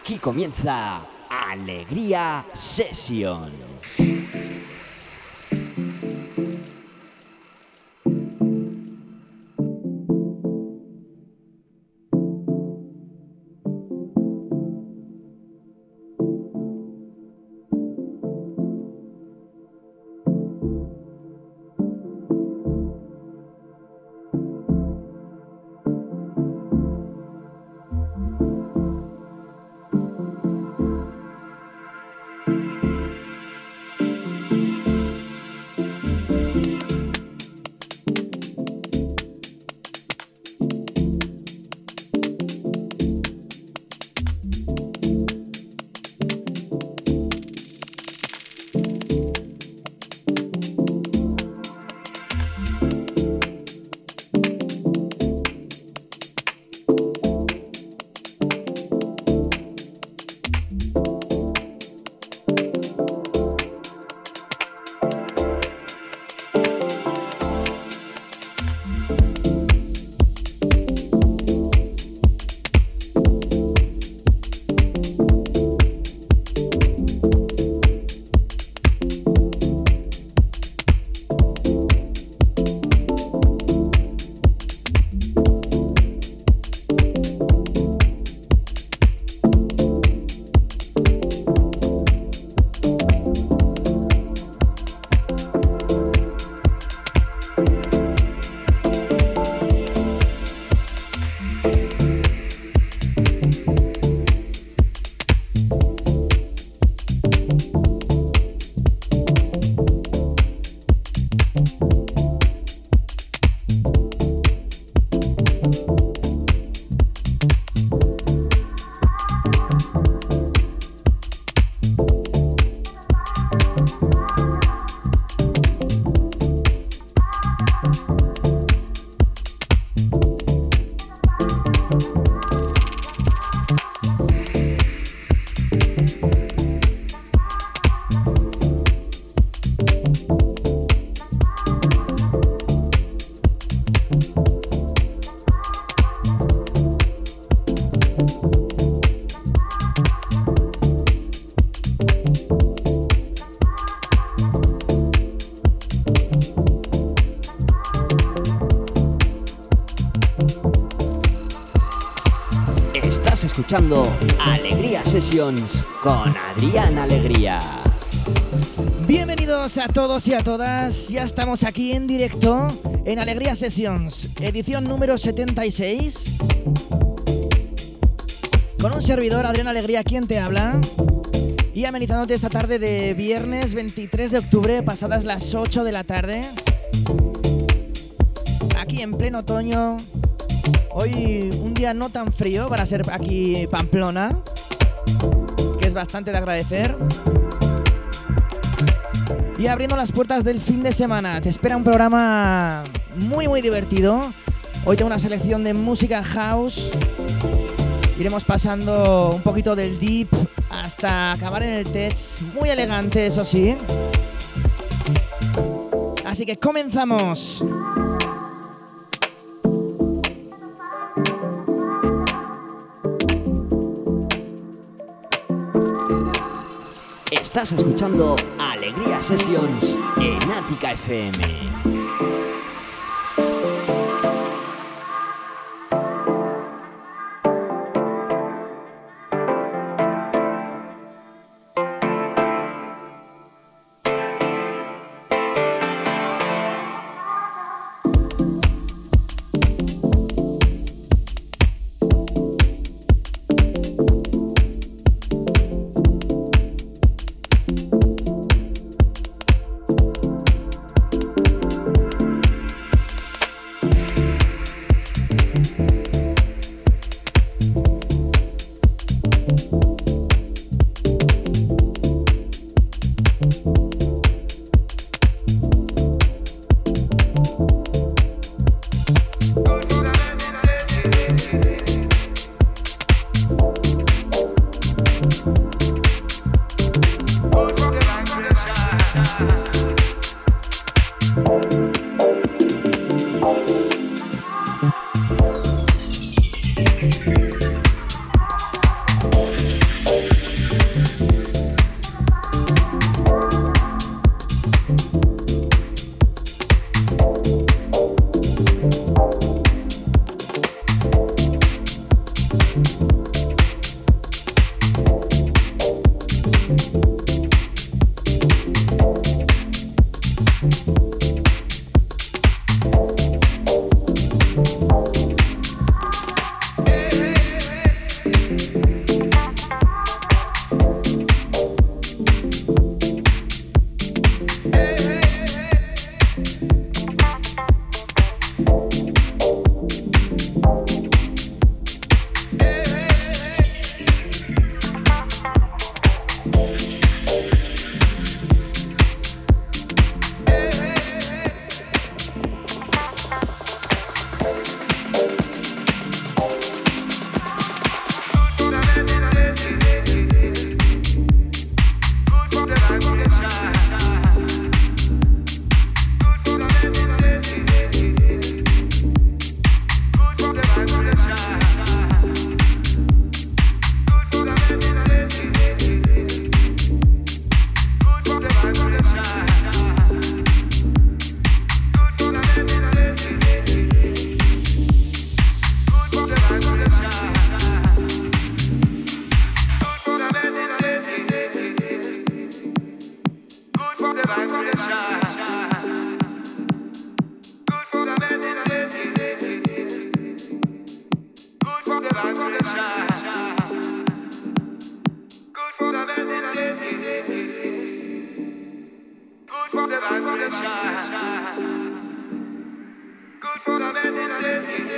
Aquí comienza Alegría Session. Alegría Sessions con Adrián Alegría. Bienvenidos a todos y a todas, ya estamos aquí en directo en Alegría Sessions, edición número 76. Con un servidor, Adrián Alegría, quien te habla. Y amenizándote esta tarde de viernes 23 de octubre, pasadas las 8 de la tarde. Aquí en pleno otoño, Hoy un día no tan frío para ser aquí Pamplona, que es bastante de agradecer. Y abriendo las puertas del fin de semana, te espera un programa muy muy divertido. Hoy tengo una selección de música house. Iremos pasando un poquito del deep hasta acabar en el tech. Muy elegante, eso sí. Así que comenzamos. Estás escuchando Alegría Sessions en Ática FM. for the shy. Good for the meditation.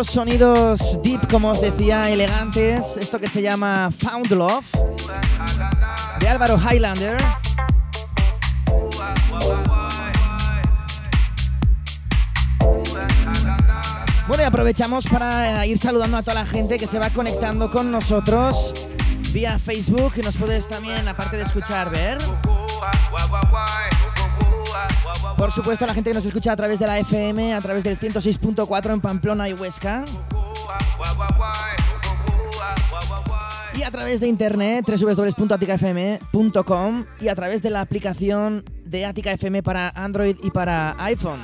Estos sonidos deep, como os decía, elegantes. Esto que se llama Found Love, de Álvaro Highlander. Bueno, y aprovechamos para ir saludando a toda la gente que se va conectando con nosotros vía Facebook, y nos puedes también, aparte de escuchar, ver. Por supuesto, la gente que nos escucha a través de la FM, a través del 106.4 en Pamplona y Huesca. Y a través de internet, www.aticafm.com y a través de la aplicación de Atica FM para Android y para iPhone.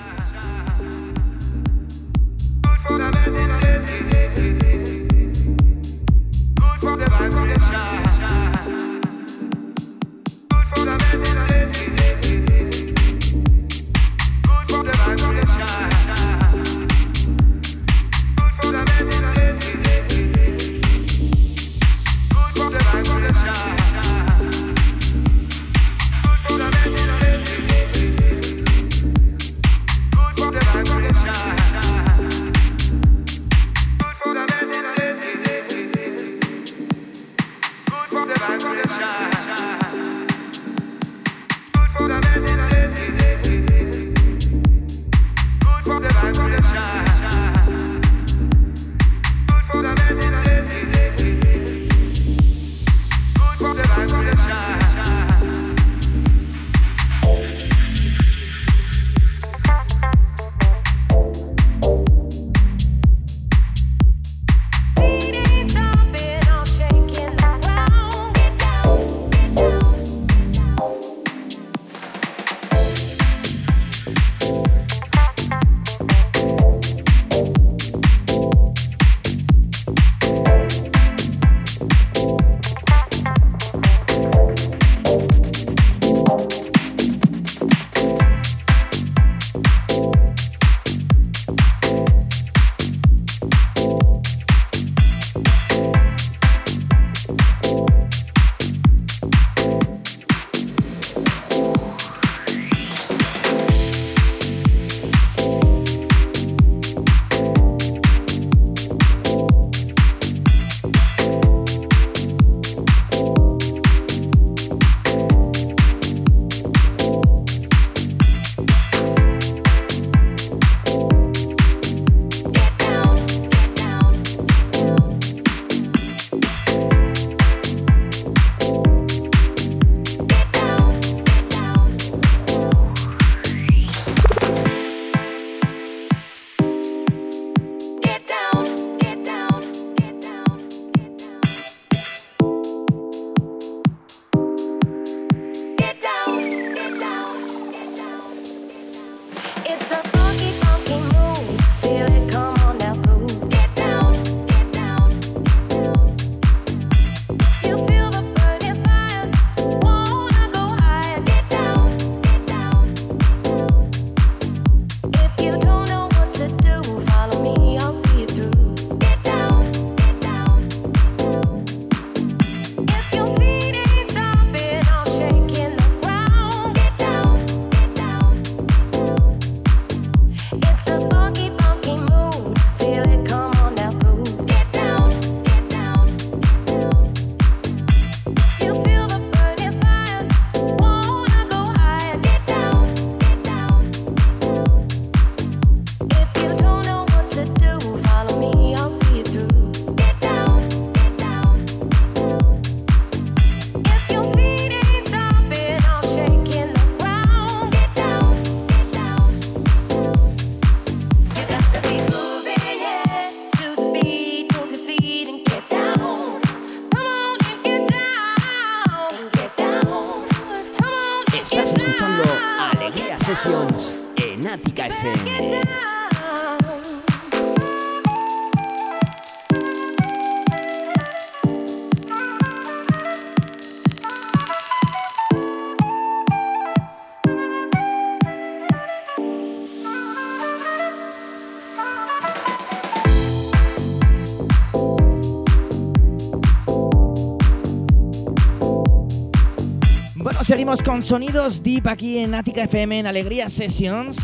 Seguimos con sonidos deep aquí en Attica FM en Alegría Sessions.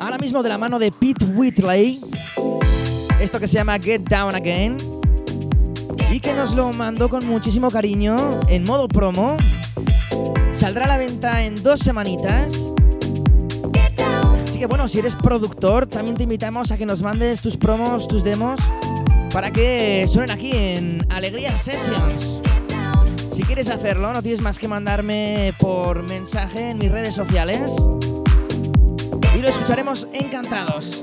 Ahora mismo de la mano de Pete Whitley. Esto que se llama Get Down Again. Y que nos lo mandó con muchísimo cariño en modo promo. Saldrá a la venta en dos semanitas. Así que bueno, si eres productor, también te invitamos a que nos mandes tus promos, tus demos, para que suenen aquí en Alegría Sessions. Si quieres hacerlo, no tienes más que mandarme por mensaje en mis redes sociales y lo escucharemos encantados.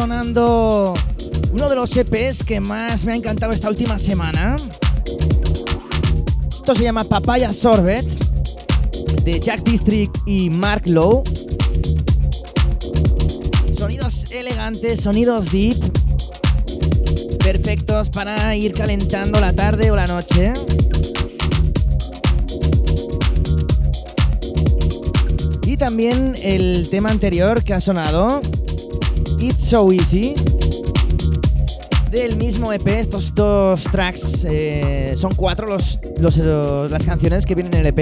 Sonando uno de los EPs que más me ha encantado esta última semana. Esto se llama Papaya Sorbet de Jack District y Mark Lowe. Sonidos elegantes, sonidos deep, perfectos para ir calentando la tarde o la noche. Y también el tema anterior que ha sonado, It's So Easy, del mismo EP. Estos dos tracks eh, son cuatro las canciones que vienen en el EP.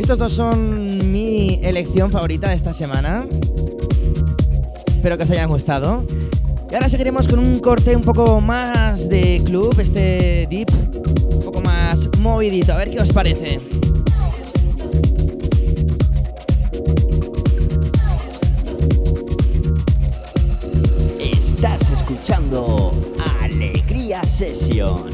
Estos dos son mi elección favorita de esta semana. Espero que os hayan gustado. Y ahora seguiremos con un corte un poco más de club, este deep, un poco más movidito. A ver qué os parece. Alegría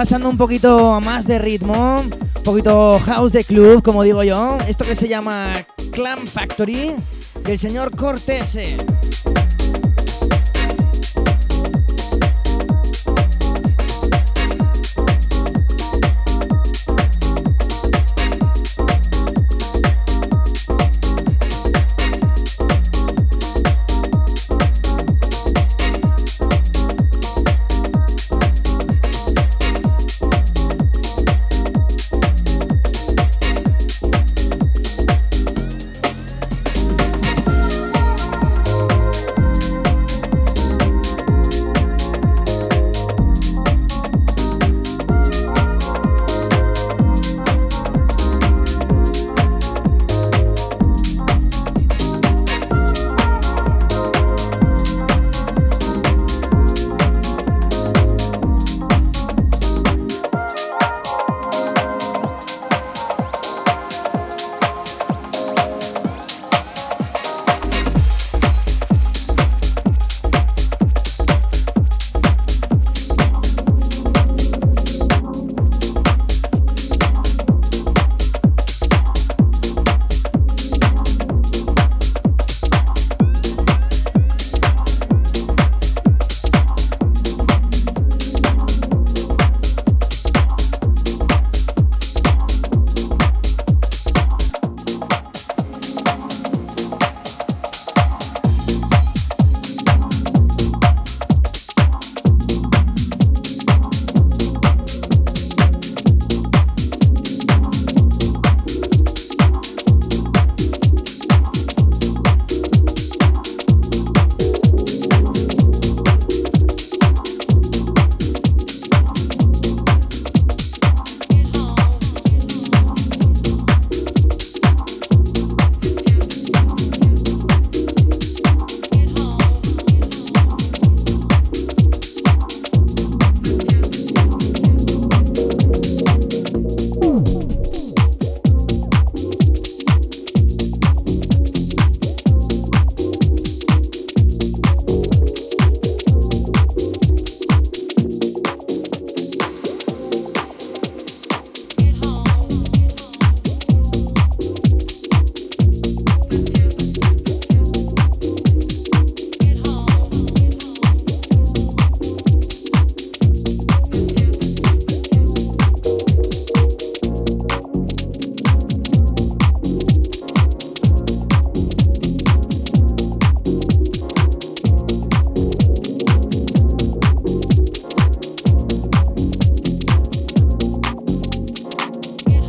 pasando un poquito más de ritmo, un poquito house de club, como digo yo. Esto que se llama Clam Factory del señor Cortese.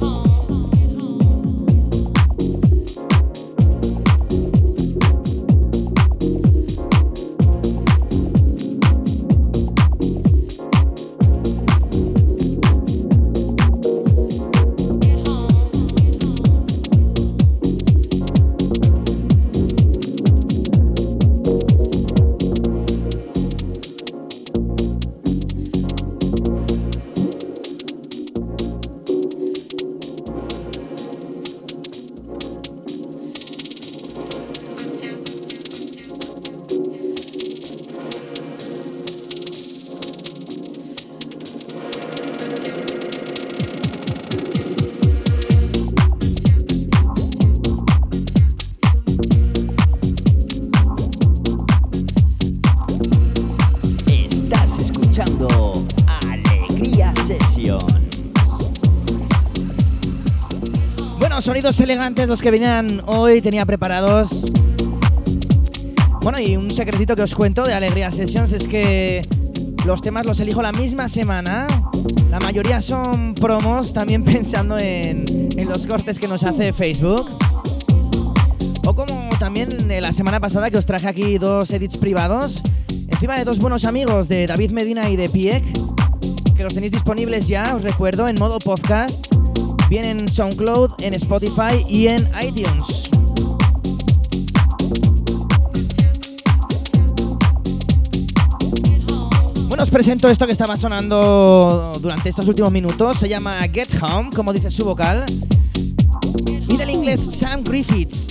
home. Sonidos elegantes los que venían hoy, tenía preparados. Bueno, y un secretito que os cuento de Alegría Sessions es que los temas los elijo la misma semana. La mayoría son promos, también pensando en, en los cortes que nos hace Facebook. O como también la semana pasada que os traje aquí dos edits privados, encima de dos buenos amigos de David Medina y de Piek, que los tenéis disponibles ya, os recuerdo, en modo podcast Viene en SoundCloud, en Spotify y en iTunes. Bueno, os presento esto que estaba sonando durante estos últimos minutos. Se llama Get Home, como dice su vocal. Y del inglés Sam Griffiths.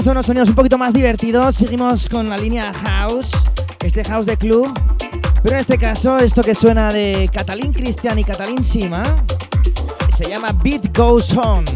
Pasamos a unos sonidos un poquito más divertidos. Seguimos con la línea house, este house de club. Pero en este caso, esto que suena de Catalín Cristian y Catalín Sima, se llama Beat Goes On.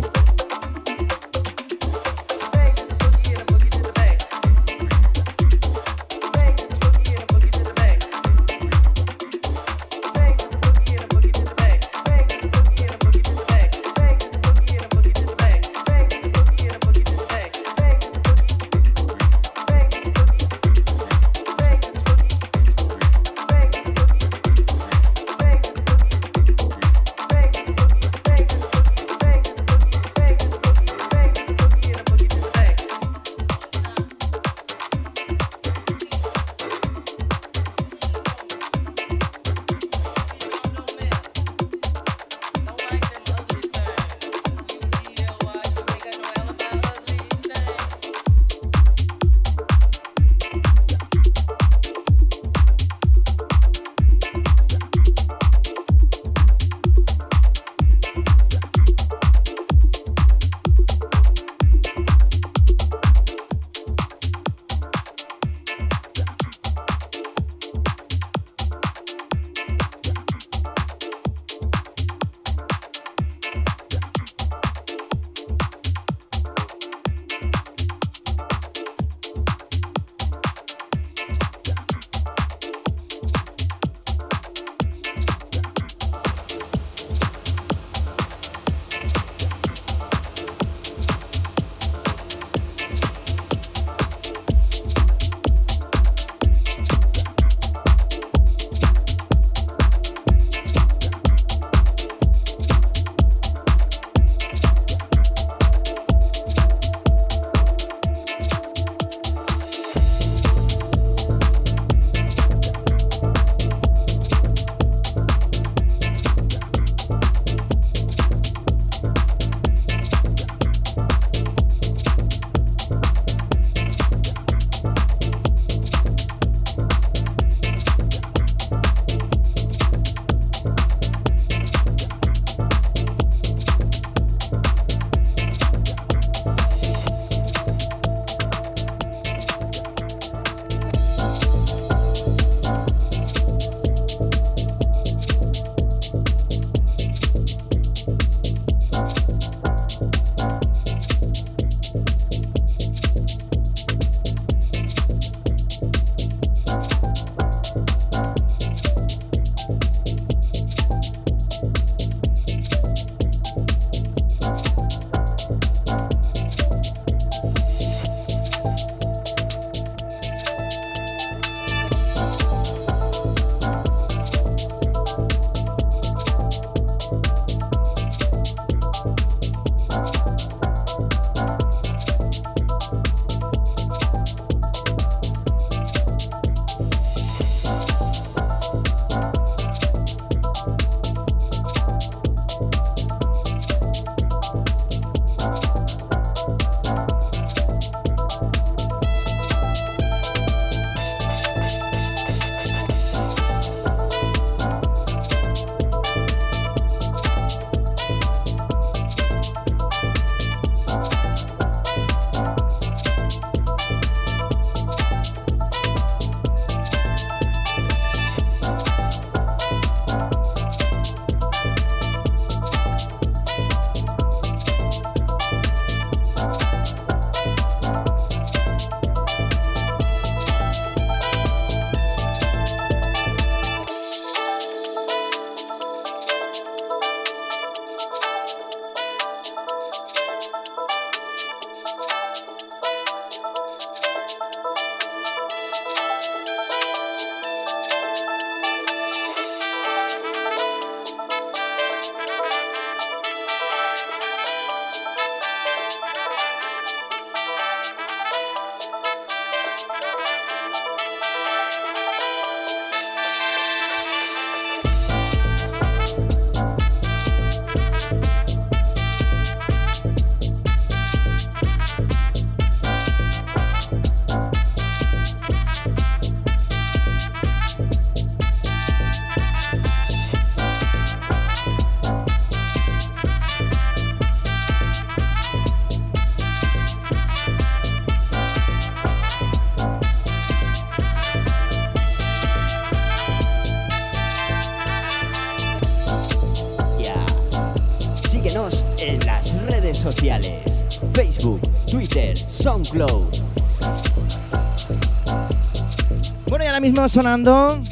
Sonando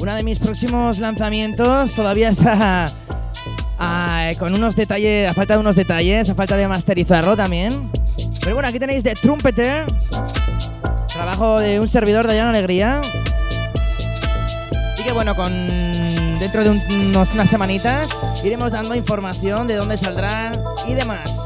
uno de mis próximos lanzamientos. Todavía está ah, con unos detalles, a falta de unos detalles, a falta de masterizarlo también. Pero bueno, aquí tenéis The Trumpeter, trabajo de un servidor de Llana Alegría. Y que bueno, con dentro de unos, unas semanitas iremos dando información de dónde saldrá y demás.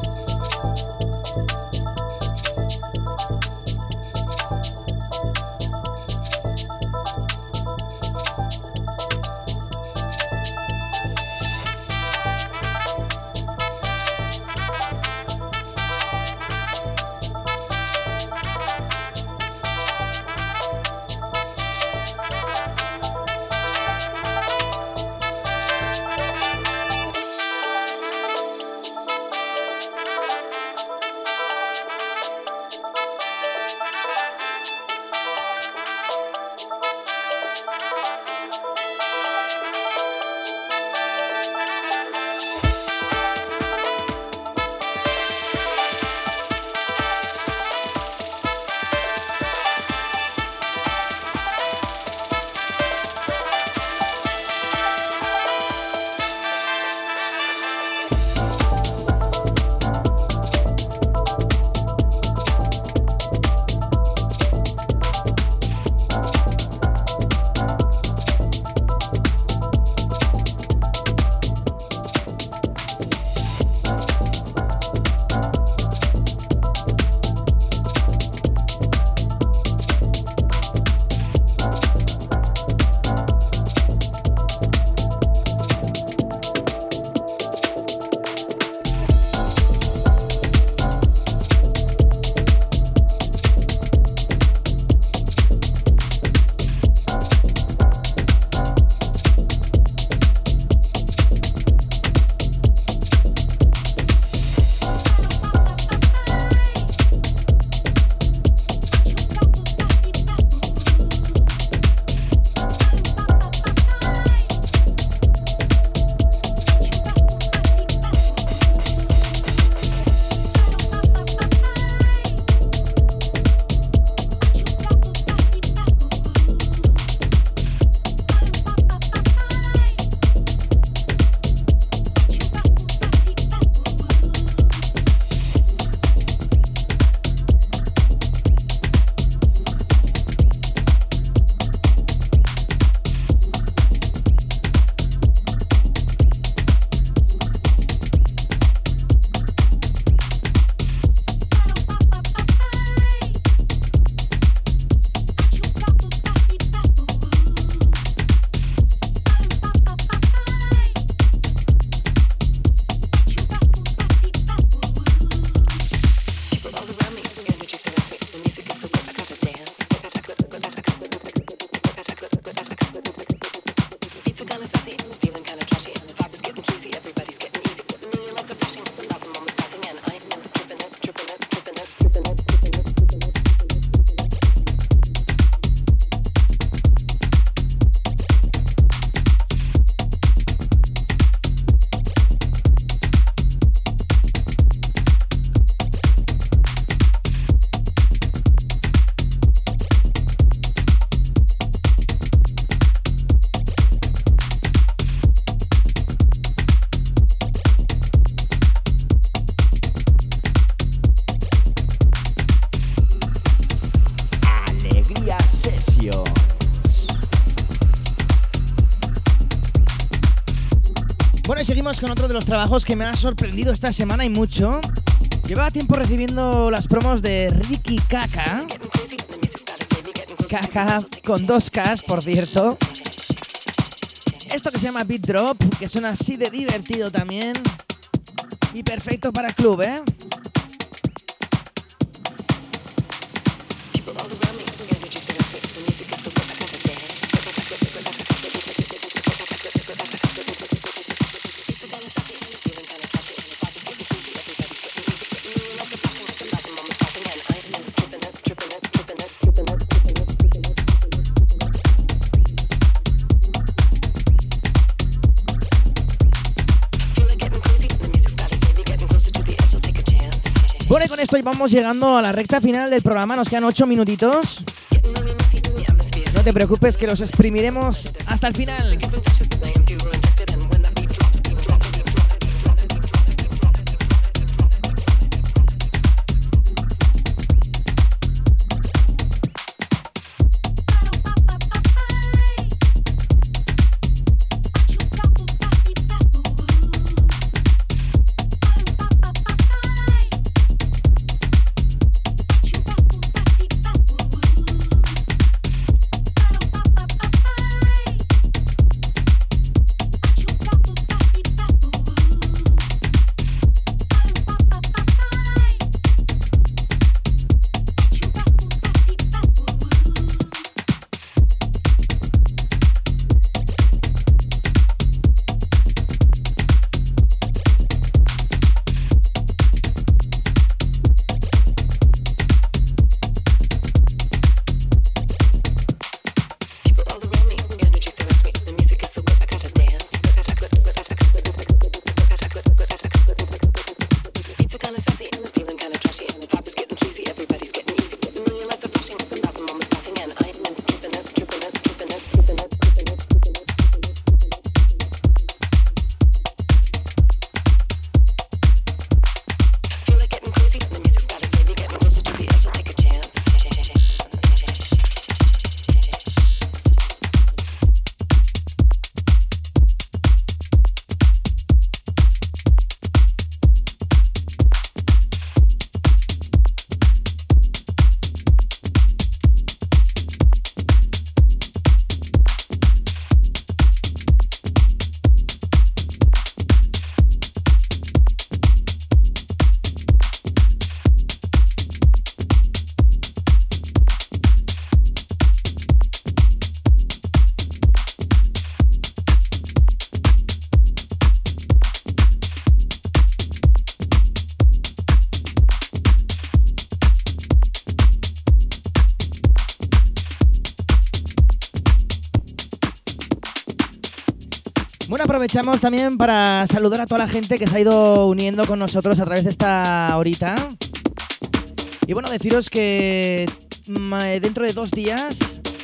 Con otro de los trabajos que me ha sorprendido esta semana y mucho. Llevaba tiempo recibiendo las promos de Ricky Kaka. Kaka con dos Ks, por cierto. Esto que se llama Beat Drop, que suena así de divertido también. Y perfecto para el club, ¿eh? Esto vamos llegando a la recta final del programa. Nos quedan 8 minutitos. No te preocupes que los exprimiremos hasta el final. Aprovechamos también para saludar a toda la gente que se ha ido uniendo con nosotros a través de esta horita. Y bueno, deciros que mm, eh, dentro de dos días,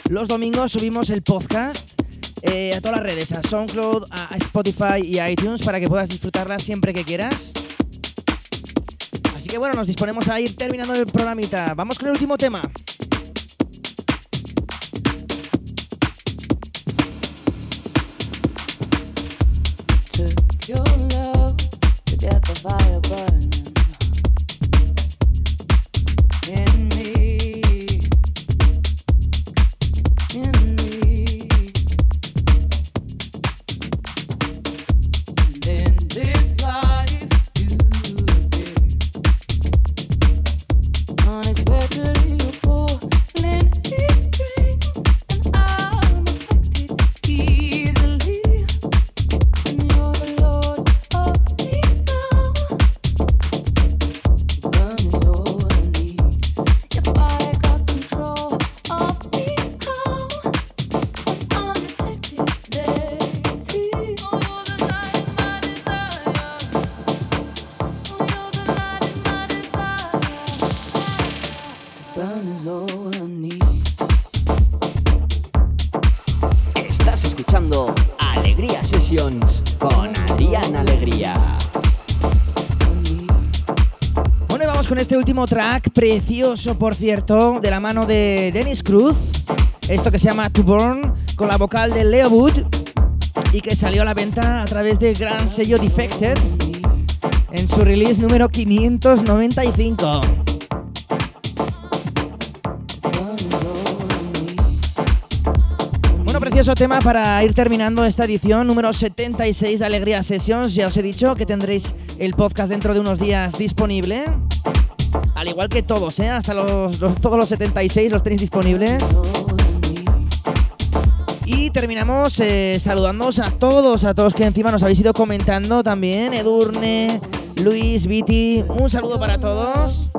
los domingos, subimos el podcast eh, a todas las redes, a SoundCloud, a Spotify y a iTunes para que puedas disfrutarla siempre que quieras. Así que bueno, nos disponemos a ir terminando el programita. Vamos con el último tema. Track precioso, por cierto, de la mano de Dennis Cruz. Esto que se llama To Burn, con la vocal de Leo Wood y que salió a la venta a través del gran sello Defected en su release número 595. Bueno, precioso tema para ir terminando esta edición número 76 de Alegría Sessions. Ya os he dicho que tendréis el podcast dentro de unos días disponible. Al igual que todos, ¿eh? Hasta los, todos los 76 los tenéis disponibles. Y terminamos eh, saludándoos a todos, a todos que encima nos habéis ido comentando también. Edurne, Luis, Viti, un saludo para todos.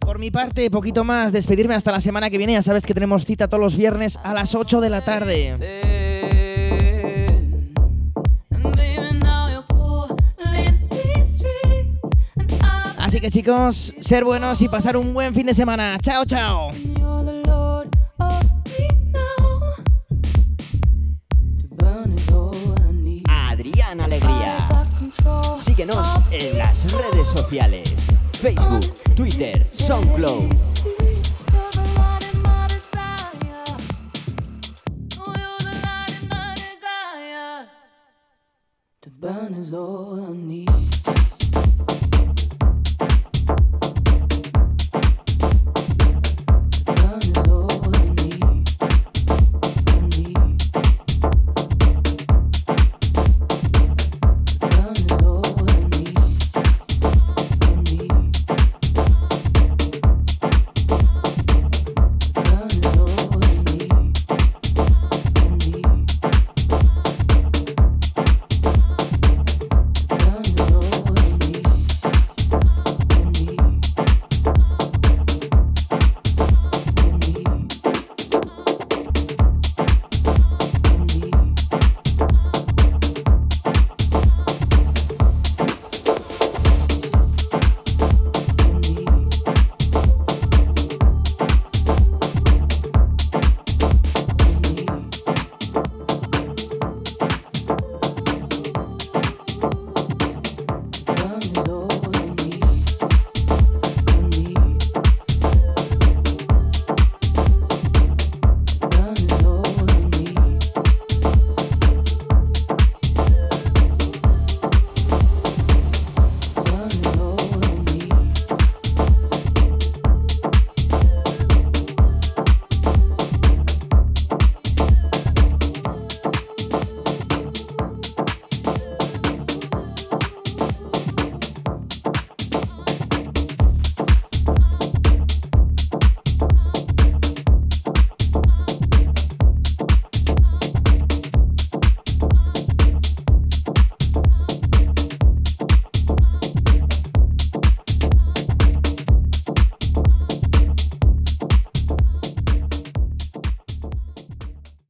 Por mi parte, poquito más, despedirme hasta la semana que viene. Ya sabes que tenemos cita todos los viernes a las 8 de la tarde. Así que chicos, ser buenos y pasar un buen fin de semana. Chao, chao. Adrián Alegría. Síguenos en las redes sociales. Facebook, Twitter, SoundCloud.